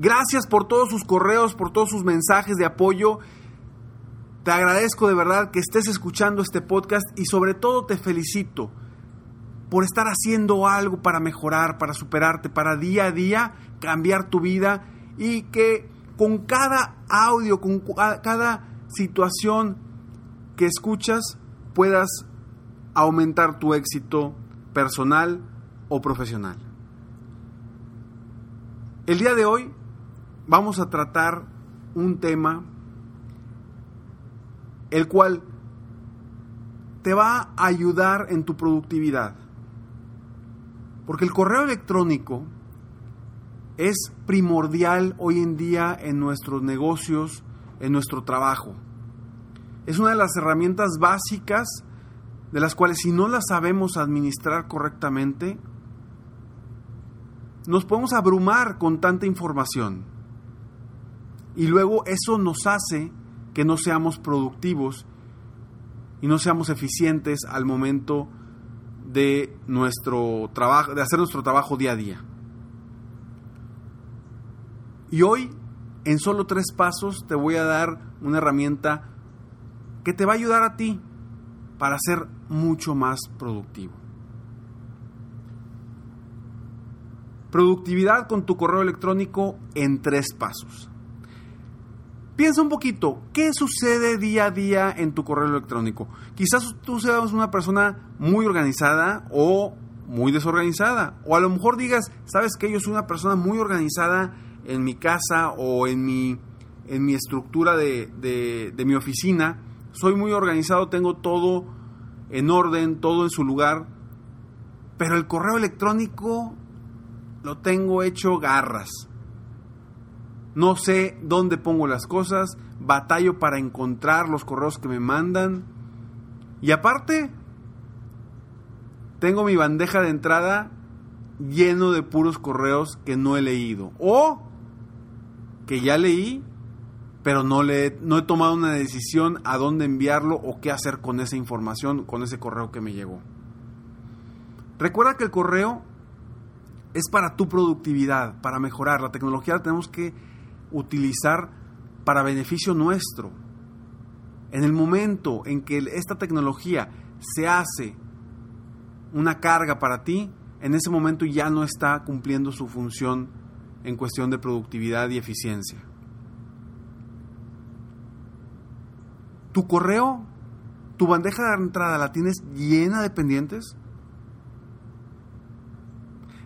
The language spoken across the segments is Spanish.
Gracias por todos sus correos, por todos sus mensajes de apoyo. Te agradezco de verdad que estés escuchando este podcast y sobre todo te felicito por estar haciendo algo para mejorar, para superarte, para día a día cambiar tu vida y que con cada audio, con cada situación que escuchas puedas aumentar tu éxito personal o profesional. El día de hoy vamos a tratar un tema el cual te va a ayudar en tu productividad. Porque el correo electrónico es primordial hoy en día en nuestros negocios, en nuestro trabajo. Es una de las herramientas básicas de las cuales si no las sabemos administrar correctamente, nos podemos abrumar con tanta información. Y luego eso nos hace que no seamos productivos y no seamos eficientes al momento de nuestro trabajo, de hacer nuestro trabajo día a día. Y hoy, en solo tres pasos, te voy a dar una herramienta que te va a ayudar a ti para ser mucho más productivo. Productividad con tu correo electrónico en tres pasos. Piensa un poquito, ¿qué sucede día a día en tu correo electrónico? Quizás tú seas una persona muy organizada o muy desorganizada. O a lo mejor digas, ¿sabes que Yo soy una persona muy organizada en mi casa o en mi, en mi estructura de, de mi oficina. Soy muy organizado, tengo todo en orden, todo en su lugar. Pero el correo electrónico lo tengo hecho garras no sé dónde pongo las cosas, batallo para encontrar los correos que me mandan. Y aparte, tengo mi bandeja de entrada lleno de puros correos que no he leído. O que ya leí, pero no, le, no he tomado una decisión a dónde enviarlo o qué hacer con esa información, con ese correo que me llegó. Recuerda que el correo es para tu productividad, para mejorar. La tecnología la tenemos que utilizar para beneficio nuestro. En el momento en que esta tecnología se hace una carga para ti, en ese momento ya no está cumpliendo su función en cuestión de productividad y eficiencia. ¿Tu correo, tu bandeja de entrada la tienes llena de pendientes?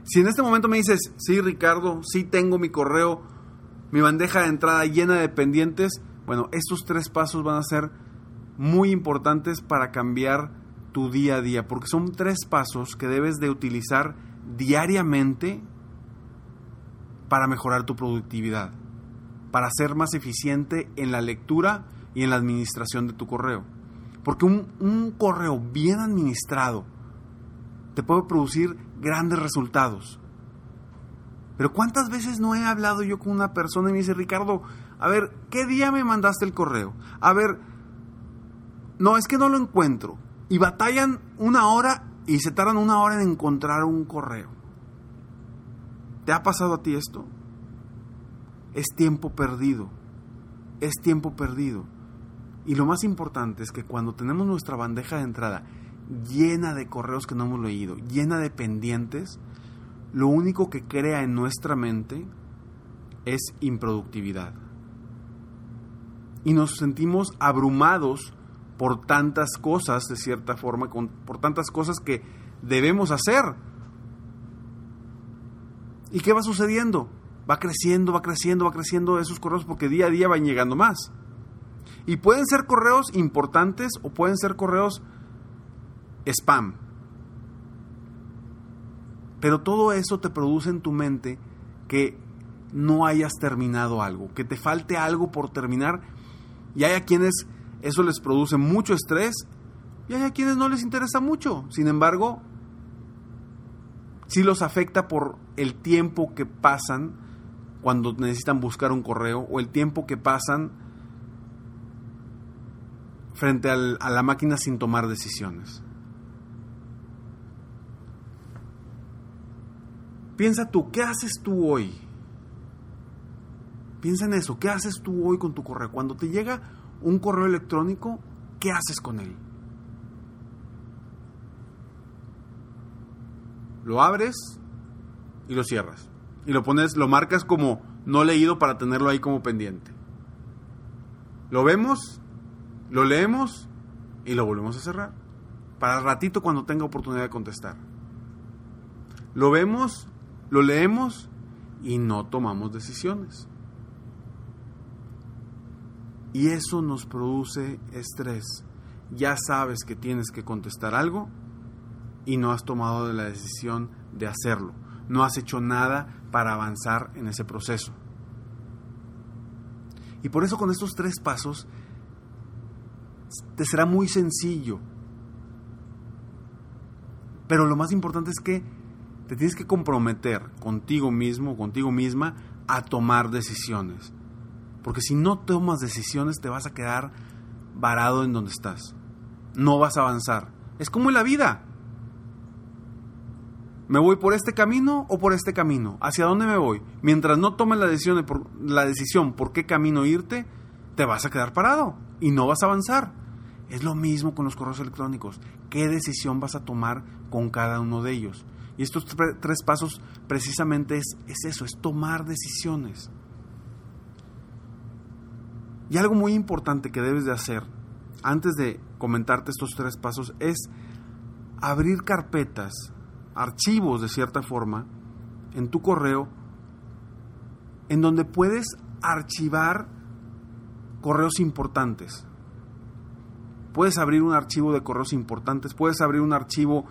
Si en este momento me dices, sí Ricardo, sí tengo mi correo mi bandeja de entrada llena de pendientes, bueno, estos tres pasos van a ser muy importantes para cambiar tu día a día, porque son tres pasos que debes de utilizar diariamente para mejorar tu productividad, para ser más eficiente en la lectura y en la administración de tu correo. Porque un, un correo bien administrado te puede producir grandes resultados. Pero ¿cuántas veces no he hablado yo con una persona y me dice, Ricardo, a ver, ¿qué día me mandaste el correo? A ver, no, es que no lo encuentro. Y batallan una hora y se tardan una hora en encontrar un correo. ¿Te ha pasado a ti esto? Es tiempo perdido. Es tiempo perdido. Y lo más importante es que cuando tenemos nuestra bandeja de entrada llena de correos que no hemos leído, llena de pendientes, lo único que crea en nuestra mente es improductividad. Y nos sentimos abrumados por tantas cosas, de cierta forma, por tantas cosas que debemos hacer. ¿Y qué va sucediendo? Va creciendo, va creciendo, va creciendo esos correos porque día a día van llegando más. Y pueden ser correos importantes o pueden ser correos spam. Pero todo eso te produce en tu mente que no hayas terminado algo, que te falte algo por terminar. Y hay a quienes eso les produce mucho estrés y hay a quienes no les interesa mucho. Sin embargo, sí los afecta por el tiempo que pasan cuando necesitan buscar un correo o el tiempo que pasan frente a la máquina sin tomar decisiones. Piensa tú, ¿qué haces tú hoy? Piensa en eso, ¿qué haces tú hoy con tu correo? Cuando te llega un correo electrónico, ¿qué haces con él? Lo abres y lo cierras. Y lo pones, lo marcas como no leído para tenerlo ahí como pendiente. Lo vemos, lo leemos y lo volvemos a cerrar. Para el ratito cuando tenga oportunidad de contestar. Lo vemos, lo leemos y no tomamos decisiones. Y eso nos produce estrés. Ya sabes que tienes que contestar algo y no has tomado la decisión de hacerlo. No has hecho nada para avanzar en ese proceso. Y por eso con estos tres pasos te será muy sencillo. Pero lo más importante es que te tienes que comprometer contigo mismo, contigo misma, a tomar decisiones. Porque si no tomas decisiones te vas a quedar varado en donde estás. No vas a avanzar. Es como en la vida. ¿Me voy por este camino o por este camino? ¿Hacia dónde me voy? Mientras no tomes la decisión, por, la decisión por qué camino irte, te vas a quedar parado y no vas a avanzar. Es lo mismo con los correos electrónicos. ¿Qué decisión vas a tomar con cada uno de ellos? Y estos tres pasos precisamente es, es eso, es tomar decisiones. Y algo muy importante que debes de hacer antes de comentarte estos tres pasos es abrir carpetas, archivos de cierta forma, en tu correo, en donde puedes archivar correos importantes. Puedes abrir un archivo de correos importantes, puedes abrir un archivo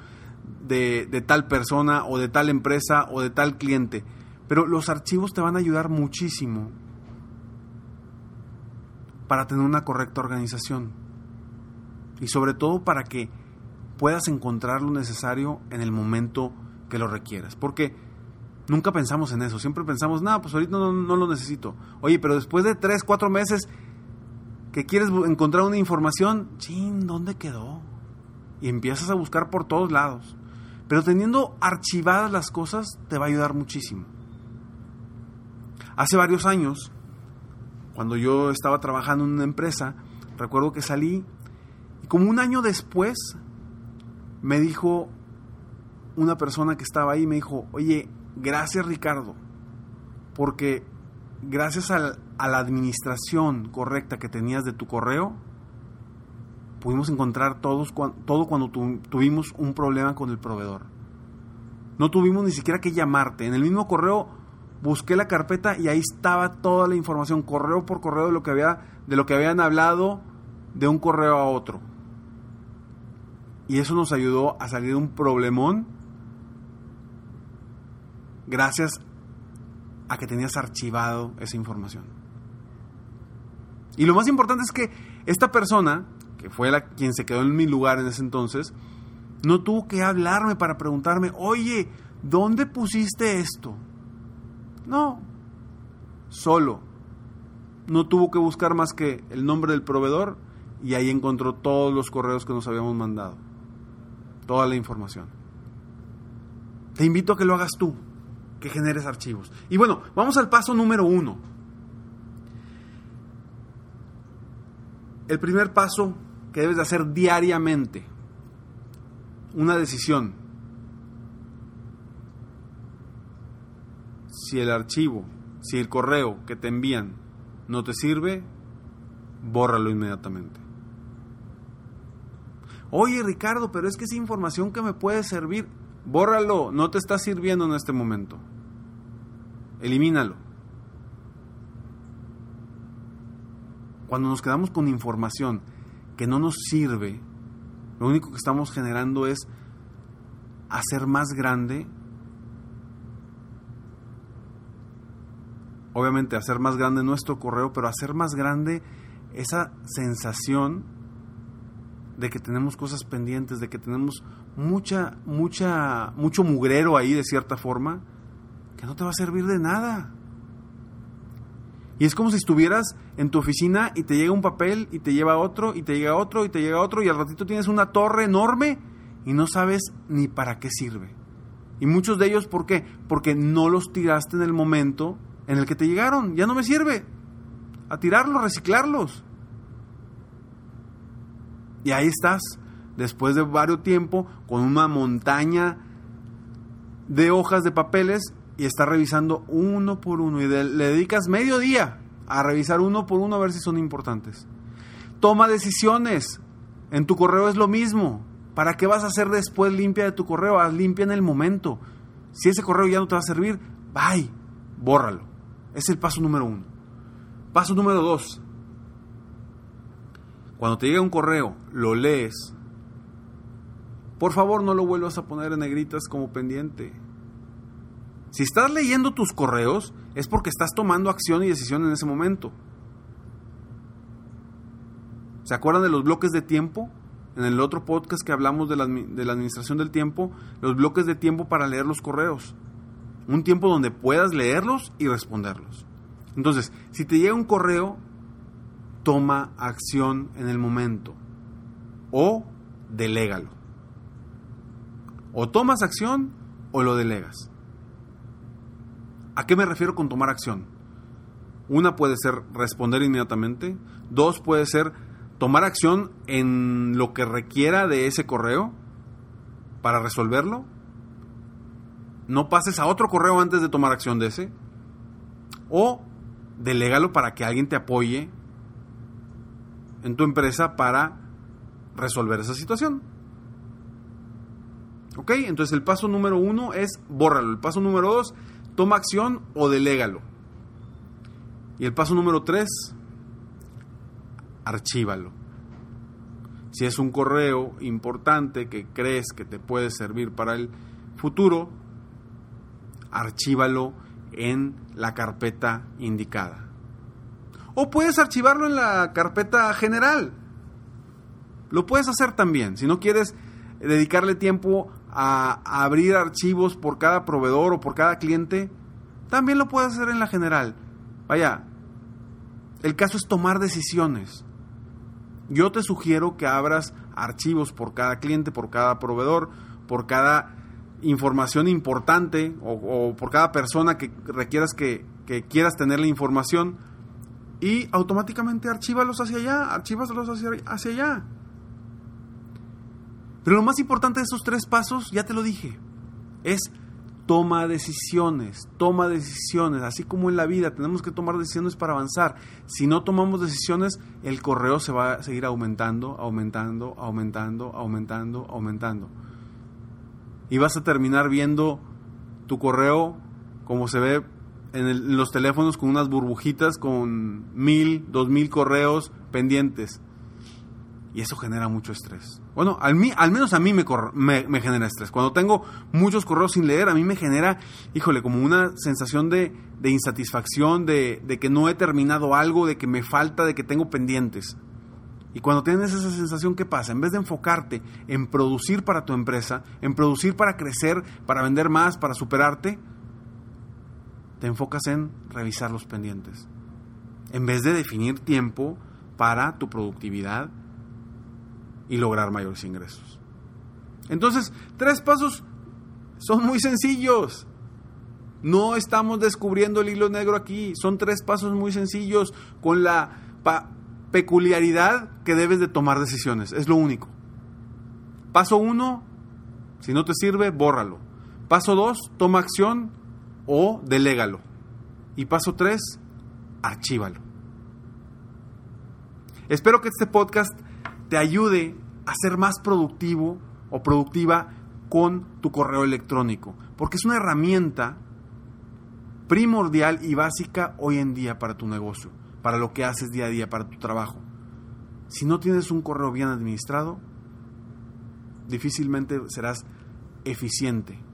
de, de, tal persona o de tal empresa o de tal cliente. Pero los archivos te van a ayudar muchísimo para tener una correcta organización y sobre todo para que puedas encontrar lo necesario en el momento que lo requieras. Porque nunca pensamos en eso, siempre pensamos, no, pues ahorita no, lo necesito. Oye, pero después de tres, cuatro meses que quieres encontrar una información, chin, ¿dónde quedó? Y empiezas a buscar por todos lados. Pero teniendo archivadas las cosas te va a ayudar muchísimo. Hace varios años cuando yo estaba trabajando en una empresa, recuerdo que salí y como un año después me dijo una persona que estaba ahí, me dijo, oye, gracias Ricardo, porque gracias a, a la administración correcta que tenías de tu correo, pudimos encontrar todos, todo cuando tuvimos un problema con el proveedor. No tuvimos ni siquiera que llamarte. En el mismo correo busqué la carpeta y ahí estaba toda la información, correo por correo de lo que había, de lo que habían hablado de un correo a otro. Y eso nos ayudó a salir de un problemón gracias a que tenías archivado esa información. Y lo más importante es que esta persona, que fue la quien se quedó en mi lugar en ese entonces, no tuvo que hablarme para preguntarme, oye, ¿dónde pusiste esto? No, solo. No tuvo que buscar más que el nombre del proveedor y ahí encontró todos los correos que nos habíamos mandado. Toda la información. Te invito a que lo hagas tú, que generes archivos. Y bueno, vamos al paso número uno. El primer paso que debes de hacer diariamente. Una decisión. si el archivo, si el correo que te envían no te sirve, bórralo inmediatamente. Oye Ricardo, pero es que es información que me puede servir. Bórralo, no te está sirviendo en este momento. Elimínalo. Cuando nos quedamos con información que no nos sirve, lo único que estamos generando es hacer más grande obviamente hacer más grande nuestro correo, pero hacer más grande esa sensación de que tenemos cosas pendientes, de que tenemos mucha, mucha, mucho mugrero ahí de cierta forma, que no te va a servir de nada. Y es como si estuvieras en tu oficina y te llega un papel y te lleva otro y te llega otro y te llega otro y al ratito tienes una torre enorme y no sabes ni para qué sirve. Y muchos de ellos, ¿por qué? Porque no los tiraste en el momento en el que te llegaron. Ya no me sirve. A tirarlos, reciclarlos. Y ahí estás, después de varios tiempo, con una montaña de hojas de papeles y estás revisando uno por uno y le dedicas medio día a revisar uno por uno a ver si son importantes. Toma decisiones. En tu correo es lo mismo. ¿Para qué vas a hacer después limpia de tu correo? Haz limpia en el momento. Si ese correo ya no te va a servir, bye, bórralo. Es el paso número uno. Paso número dos. Cuando te llega un correo, lo lees. Por favor, no lo vuelvas a poner en negritas como pendiente. Si estás leyendo tus correos, es porque estás tomando acción y decisión en ese momento. ¿Se acuerdan de los bloques de tiempo? En el otro podcast que hablamos de la, administración del tiempo, los bloques de tiempo para leer los correos. Un tiempo donde puedas leerlos y responderlos. Entonces, si te llega un correo, toma acción en el momento. O delégalo. O tomas acción o lo delegas. ¿A qué me refiero con tomar acción? Una puede ser responder inmediatamente. Dos puede ser tomar acción en lo que requiera de ese correo para resolverlo. No pases a otro correo antes de tomar acción de ese. O delégalo para que alguien te apoye en tu empresa para resolver esa situación. ¿Ok? Entonces el paso número uno es bórralo. El paso número dos, toma acción o delégalo. Y el paso número tres, archívalo. Si es un correo importante que crees que te puede servir para el futuro, archívalo en la carpeta indicada. O puedes archivarlo en la carpeta general. Lo puedes hacer también. Si no quieres dedicarle tiempo a, abrir archivos por cada proveedor o por cada cliente, también lo puedes hacer en la general. Vaya, el caso es tomar decisiones. Yo te sugiero que abras archivos por cada cliente, por cada proveedor, por cada información importante o, por cada persona que requieras que, quieras tener la información y automáticamente archívalos hacia allá, archívalos hacia allá. Pero lo más importante de esos tres pasos, ya te lo dije, es toma decisiones, toma decisiones, así como en la vida tenemos que tomar decisiones para avanzar. Si no tomamos decisiones, el correo se va a seguir aumentando, aumentando, aumentando, aumentando, aumentando. Y vas a terminar viendo tu correo como se ve en, los teléfonos con unas burbujitas con mil, dos mil correos pendientes. Y eso genera mucho estrés. Bueno, al, mí, al menos a mí me, me, genera estrés. Cuando tengo muchos correos sin leer, a mí me genera, híjole, como una sensación de, de insatisfacción, de, de, que no he terminado algo, de que me falta, de que tengo pendientes. Y cuando tienes esa sensación, ¿qué pasa? En vez de enfocarte en producir para tu empresa, en producir para crecer, para vender más, para superarte, te enfocas en revisar los pendientes. En vez de definir tiempo para tu productividad y lograr mayores ingresos. Entonces, tres pasos son muy sencillos. No estamos descubriendo el hilo negro aquí. Son tres pasos muy sencillos con la peculiaridad que debes de tomar decisiones. Es lo único. Paso uno, si no te sirve, bórralo. Paso dos, toma acción o delégalo. Y paso 3, archívalo. Espero que este podcast te ayude a ser más productivo o productiva con tu correo electrónico, porque es una herramienta primordial y básica hoy en día para tu negocio, para lo que haces día a día, para tu trabajo. Si no tienes un correo bien administrado, difícilmente serás eficiente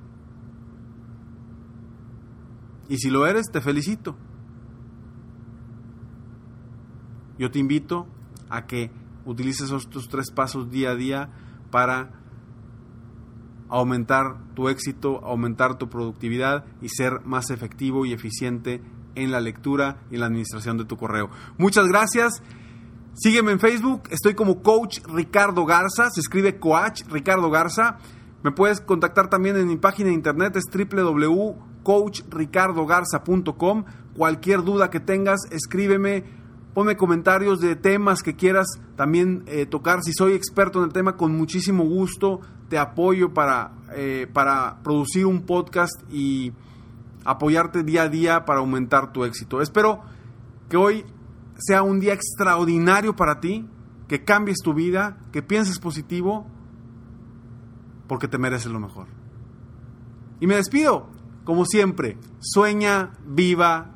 y si lo eres, te felicito. Yo te invito a que utilices estos tres pasos día a día para aumentar tu éxito, aumentar tu productividad y ser más efectivo y eficiente en la lectura y en la administración de tu correo. Muchas gracias. Sígueme en Facebook, estoy como Coach Ricardo Garza, se escribe Coach Ricardo Garza. Me puedes contactar también en mi página de internet, es www.coachricardogarza.com. Cualquier duda que tengas, escríbeme, ponme comentarios de temas que quieras también eh, tocar. Si soy experto en el tema, con muchísimo gusto te apoyo para, eh, para producir un podcast y apoyarte día a día para aumentar tu éxito. Espero que hoy sea un día extraordinario para ti, que cambies tu vida, que pienses positivo, porque te mereces lo mejor. Y me despido, como siempre, sueña, viva,